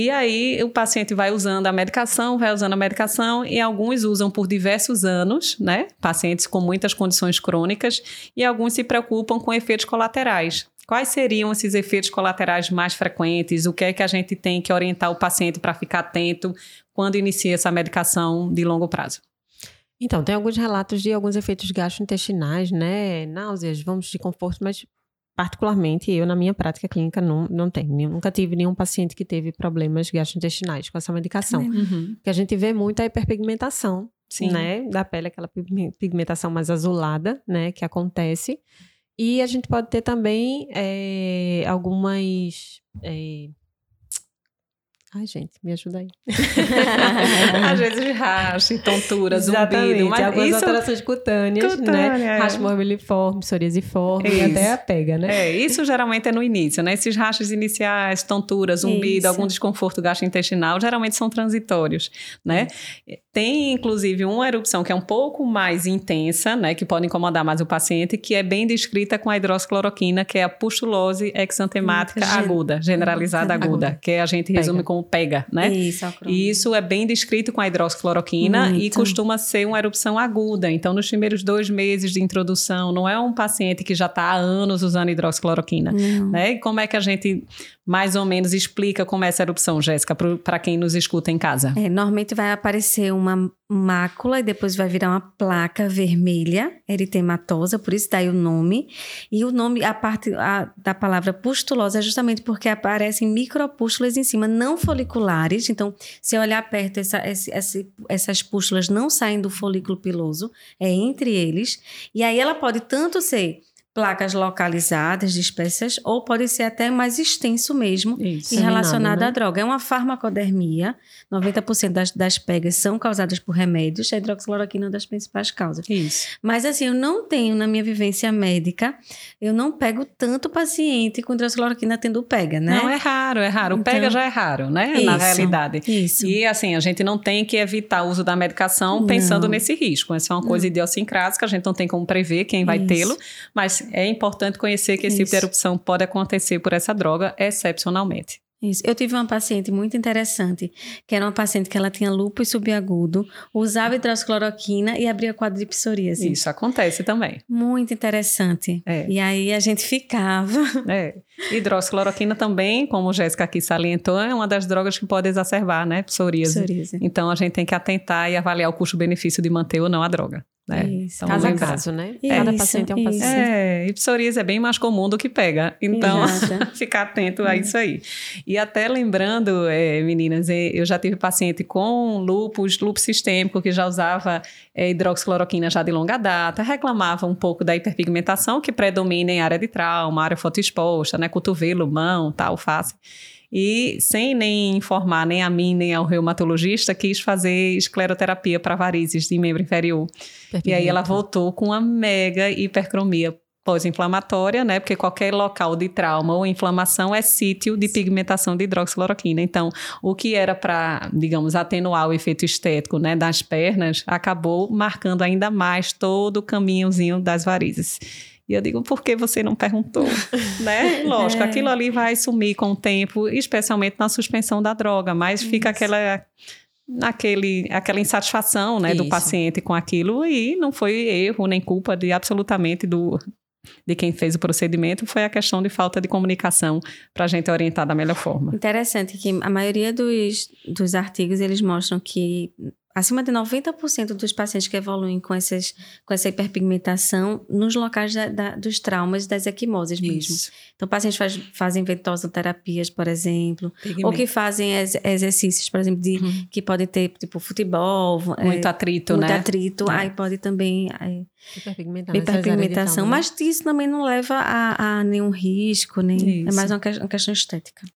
E aí o paciente vai usando a medicação, vai usando a medicação e alguns usam por diversos anos, né? Pacientes com muitas condições crônicas e alguns se preocupam com efeitos colaterais. Quais seriam esses efeitos colaterais mais frequentes? O que é que a gente tem que orientar o paciente para ficar atento quando inicia essa medicação de longo prazo? Então, tem alguns relatos de alguns efeitos gastrointestinais, né? Náuseas, vômitos de conforto, mas particularmente eu na minha prática clínica não, não tenho, nunca tive nenhum paciente que teve problemas gastrointestinais com essa medicação. Uhum. que a gente vê muito é a hiperpigmentação, Sim. né, da pele, aquela pigmentação mais azulada, né, que acontece. E a gente pode ter também é, algumas é, Ai, gente, me ajuda aí. Às vezes racha, tontura, zumbido. Mas algumas isso... alterações cutâneas, né? Cutânea, né? É. Racha morbiliforme, psoriasiforme e até a pega, né? É, isso geralmente é no início, né? Esses rachas iniciais, tontura, zumbido, isso. algum desconforto gastrointestinal, geralmente são transitórios, né? Tem, inclusive, uma erupção que é um pouco mais intensa, né? Que pode incomodar mais o paciente, que é bem descrita com a hidroxicloroquina, que é a pustulose exantemática hum, aguda, generalizada aguda, aguda, que a gente resume como pega, né? Isso, E isso é bem descrito com a hidroxicloroquina Muito. e costuma ser uma erupção aguda. Então, nos primeiros dois meses de introdução, não é um paciente que já está há anos usando hidroxicloroquina, não. né? E como é que a gente mais ou menos explica como é essa erupção, Jéssica, para quem nos escuta em casa? É, normalmente vai aparecer uma mácula e depois vai virar uma placa vermelha, eritematosa, por isso daí o nome. E o nome, a parte a, da palavra pustulosa é justamente porque aparecem micropústulas em cima, não foliculares. Então, se olhar perto, essa, essas pústulas não saem do folículo piloso, é entre eles. E aí ela pode tanto ser placas localizadas, dispersas, ou pode ser até mais extenso mesmo Isso, e relacionado né? à droga. É uma farmacodermia, 90% das, das pegas são causadas por remédios, a hidroxicloroquina é uma das principais causas. Isso. Mas assim, eu não tenho na minha vivência médica, eu não pego tanto paciente com hidroxicloroquina tendo pega, né? Não, é raro, é raro. O então, pega já é raro, né? Isso, na realidade. Isso. E assim, a gente não tem que evitar o uso da medicação pensando não. nesse risco. Essa é uma coisa não. idiosincrática, a gente não tem como prever quem vai tê-lo, mas é importante conhecer que esse Isso. tipo de erupção pode acontecer por essa droga excepcionalmente. Isso. Eu tive uma paciente muito interessante, que era uma paciente que ela tinha lúpus subagudo, usava hidroxicloroquina e abria quadro de psoríase. Isso acontece também. Muito interessante. É. E aí a gente ficava. É. Hidroxicloroquina também, como Jéssica aqui salientou, é uma das drogas que pode exacerbar, né, psoríase. psoríase. Então a gente tem que atentar e avaliar o custo-benefício de manter ou não a droga. Né? Isso. Então, Caso a caso, né? Isso, Cada paciente é um paciente. É, e psoríase é bem mais comum do que pega. Então, ficar atento a isso aí. E até lembrando, é, meninas, é, eu já tive paciente com lúpus, lúpus sistêmico, que já usava é, hidroxicloroquina já de longa data, reclamava um pouco da hiperpigmentação que predomina em área de trauma, área fotoexposta, né? Cotovelo, mão, tal, face e sem nem informar nem a mim nem ao reumatologista, quis fazer escleroterapia para varizes de membro inferior. Perfeito. E aí ela voltou com uma mega hipercromia pós-inflamatória, né? Porque qualquer local de trauma ou inflamação é sítio de pigmentação de hidroxicloroquina. Então, o que era para, digamos, atenuar o efeito estético, né, das pernas, acabou marcando ainda mais todo o caminhozinho das varizes. E eu digo, por que você não perguntou? né? Lógico, é. aquilo ali vai sumir com o tempo, especialmente na suspensão da droga, mas Isso. fica aquela naquele, aquela insatisfação né, do paciente com aquilo e não foi erro nem culpa de absolutamente do, de quem fez o procedimento foi a questão de falta de comunicação para a gente orientar da melhor forma. Interessante que a maioria dos, dos artigos eles mostram que acima de 90% dos pacientes que evoluem com, essas, com essa hiperpigmentação nos locais da, da, dos traumas das equimoses mesmo. Então, pacientes faz, fazem ventosoterapias, por exemplo, Pigmento. ou que fazem ex, exercícios, por exemplo, de, uhum. que podem ter, tipo, futebol. Muito é, atrito, muito né? Muito atrito. É. Aí pode também... É, hiperpigmentação. hiperpigmentação mas isso também não leva a, a nenhum risco, nem, é mais uma, uma questão estética.